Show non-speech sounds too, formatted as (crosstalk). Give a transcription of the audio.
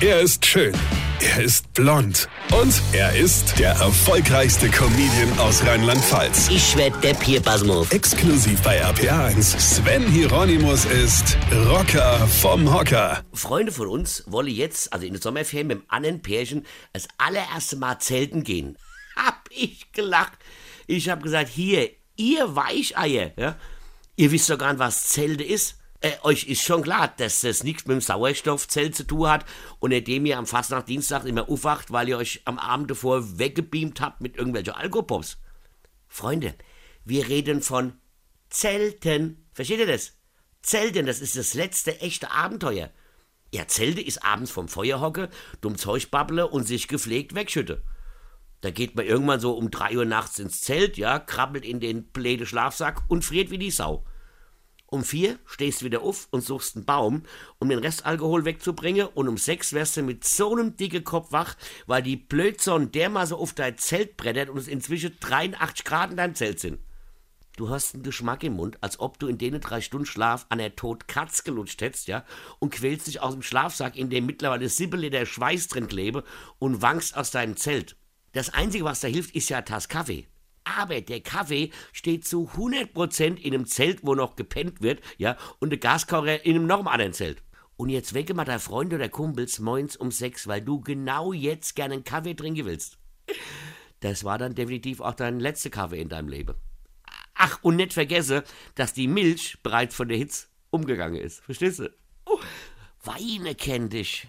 Er ist schön. Er ist blond. Und er ist der erfolgreichste Comedian aus Rheinland-Pfalz. Ich werd der Pierpasmus. Exklusiv bei RPA1. Sven Hieronymus ist Rocker vom Hocker. Freunde von uns wollen jetzt, also in der Sommerferien mit dem anderen Pärchen, das allererste Mal zelten gehen. (laughs) Hab ich gelacht. Ich hab gesagt, hier, ihr Weicheier, ja, ihr wisst doch gar nicht, was Zelte ist. Äh, euch ist schon klar, dass das nichts mit dem Sauerstoffzelt zu tun hat und indem ihr am Fastnacht-Dienstag immer aufwacht, weil ihr euch am Abend davor weggebeamt habt mit irgendwelchen Alkopops. Freunde, wir reden von Zelten. Versteht ihr das? Zelten, das ist das letzte echte Abenteuer. Ja, Zelte ist abends vom Feuer hocke, dumm Zeug babble und sich gepflegt wegschütte. Da geht man irgendwann so um drei Uhr nachts ins Zelt, ja, krabbelt in den bläde Schlafsack und friert wie die Sau. Um vier stehst du wieder auf und suchst einen Baum, um den Restalkohol wegzubringen und um sechs wärst du mit so einem dicken Kopf wach, weil die Blödsonne dermaßen auf dein Zelt brettert und es inzwischen 83 Grad in deinem Zelt sind. Du hast einen Geschmack im Mund, als ob du in denen drei Stunden Schlaf an der Tod Katz gelutscht hättest, ja, und quälst dich aus dem Schlafsack, in dem mittlerweile Sibbeleder Schweiß drin klebe, und wankst aus deinem Zelt. Das Einzige, was da hilft, ist ja eine Tasse Kaffee. Aber der Kaffee steht zu 100% in einem Zelt, wo noch gepennt wird, ja, und der Gaskocher in einem noch anderen Zelt. Und jetzt wecke mal dein Freund oder Kumpels moins um sechs, weil du genau jetzt gerne einen Kaffee trinken willst. Das war dann definitiv auch dein letzter Kaffee in deinem Leben. Ach, und nicht vergesse, dass die Milch bereits von der Hitze umgegangen ist. Verstehst du? Oh, Weine kenn dich.